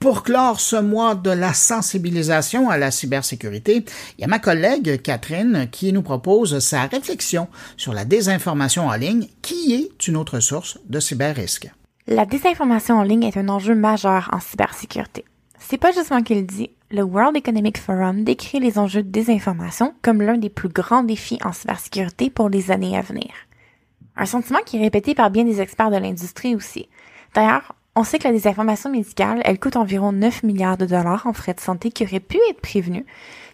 Pour clore ce mois de la sensibilisation à la cybersécurité, il y a ma collègue Catherine qui nous propose sa réflexion sur la désinformation en ligne, qui est une autre source de cyberrisque. La désinformation en ligne est un enjeu majeur en cybersécurité. C'est pas juste moi qui le dis, le World Economic Forum décrit les enjeux de désinformation comme l'un des plus grands défis en cybersécurité pour les années à venir. Un sentiment qui est répété par bien des experts de l'industrie aussi. D'ailleurs, on sait que la désinformation médicale, elle coûte environ 9 milliards de dollars en frais de santé qui auraient pu être prévenus,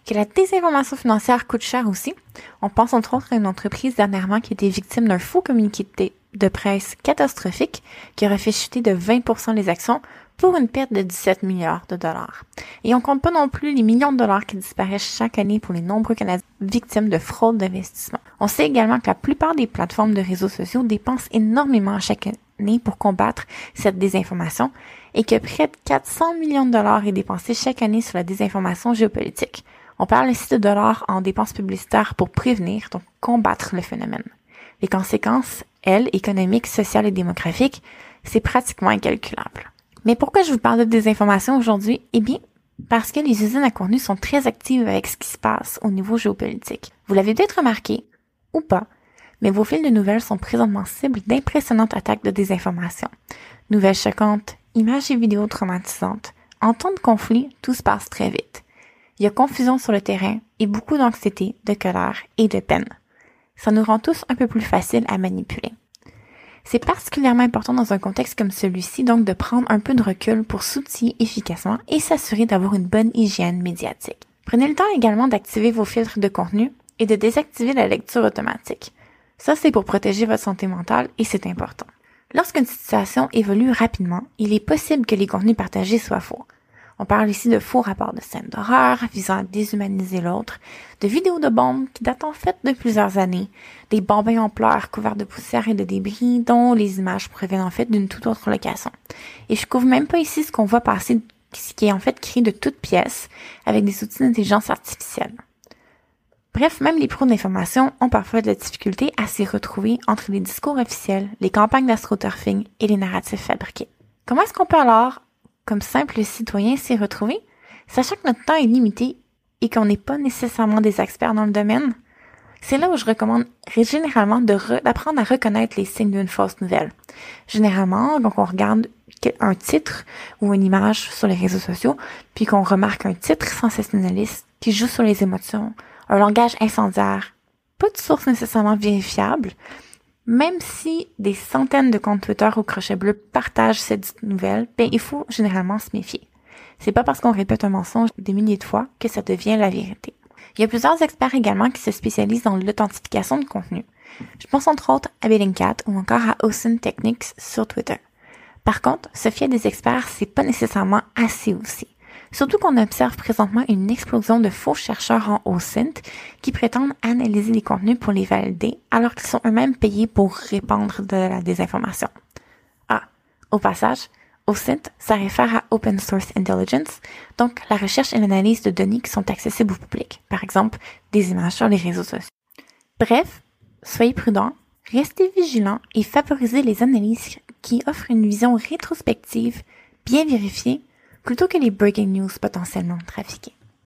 que la désinformation financière coûte cher aussi. On pense entre autres à une entreprise dernièrement qui était victime d'un faux communiqué de presse catastrophique qui aurait fait chuter de 20% les actions pour une perte de 17 milliards de dollars. Et on compte pas non plus les millions de dollars qui disparaissent chaque année pour les nombreux Canadiens victimes de fraude d'investissement. On sait également que la plupart des plateformes de réseaux sociaux dépensent énormément chaque année pour combattre cette désinformation et que près de 400 millions de dollars est dépensé chaque année sur la désinformation géopolitique. On parle ici de dollars en dépenses publicitaires pour prévenir, donc combattre le phénomène. Les conséquences, elles, économiques, sociales et démographiques, c'est pratiquement incalculable. Mais pourquoi je vous parle de désinformation aujourd'hui? Eh bien, parce que les usines à contenu sont très actives avec ce qui se passe au niveau géopolitique. Vous l'avez peut-être remarqué, ou pas, mais vos fils de nouvelles sont présentement cibles d'impressionnantes attaques de désinformation. Nouvelles choquantes, images et vidéos traumatisantes. En temps de conflit, tout se passe très vite. Il y a confusion sur le terrain et beaucoup d'anxiété, de colère et de peine. Ça nous rend tous un peu plus faciles à manipuler. C'est particulièrement important dans un contexte comme celui-ci donc de prendre un peu de recul pour s'outiller efficacement et s'assurer d'avoir une bonne hygiène médiatique. Prenez le temps également d'activer vos filtres de contenu et de désactiver la lecture automatique. Ça, c'est pour protéger votre santé mentale et c'est important. Lorsqu'une situation évolue rapidement, il est possible que les contenus partagés soient faux. On parle ici de faux rapports de scènes d'horreur visant à déshumaniser l'autre, de vidéos de bombes qui datent en fait de plusieurs années, des bombes en pleurs couverts de poussière et de débris dont les images proviennent en fait d'une toute autre location. Et je couvre même pas ici ce qu'on voit passer, ce qui est en fait créé de toutes pièces avec des outils d'intelligence artificielle. Bref, même les pros d'information ont parfois de la difficulté à s'y retrouver entre les discours officiels, les campagnes d'astroturfing et les narratifs fabriqués. Comment est-ce qu'on peut alors comme simple citoyen s'y retrouver, sachant que notre temps est limité et qu'on n'est pas nécessairement des experts dans le domaine, c'est là où je recommande généralement d'apprendre à reconnaître les signes d'une fausse nouvelle. Généralement, donc on regarde un titre ou une image sur les réseaux sociaux, puis qu'on remarque un titre sensationnaliste qui joue sur les émotions, un langage incendiaire, pas de source nécessairement vérifiable, même si des centaines de comptes Twitter au crochet bleu partagent cette nouvelle, ben, il faut généralement se méfier. C'est pas parce qu'on répète un mensonge des milliers de fois que ça devient la vérité. Il y a plusieurs experts également qui se spécialisent dans l'authentification de contenu. Je pense entre autres à Bellingcat ou encore à Ocean Techniques sur Twitter. Par contre, se fier des experts, c'est pas nécessairement assez aussi. Surtout qu'on observe présentement une explosion de faux chercheurs en OSINT qui prétendent analyser les contenus pour les valider alors qu'ils sont eux-mêmes payés pour répandre de la désinformation. Ah, au passage, OSINT, ça réfère à Open Source Intelligence, donc la recherche et l'analyse de données qui sont accessibles au public, par exemple des images sur les réseaux sociaux. Bref, soyez prudents, restez vigilants et favorisez les analyses qui offrent une vision rétrospective, bien vérifiée plutôt que les breaking news potentiellement trafiquées.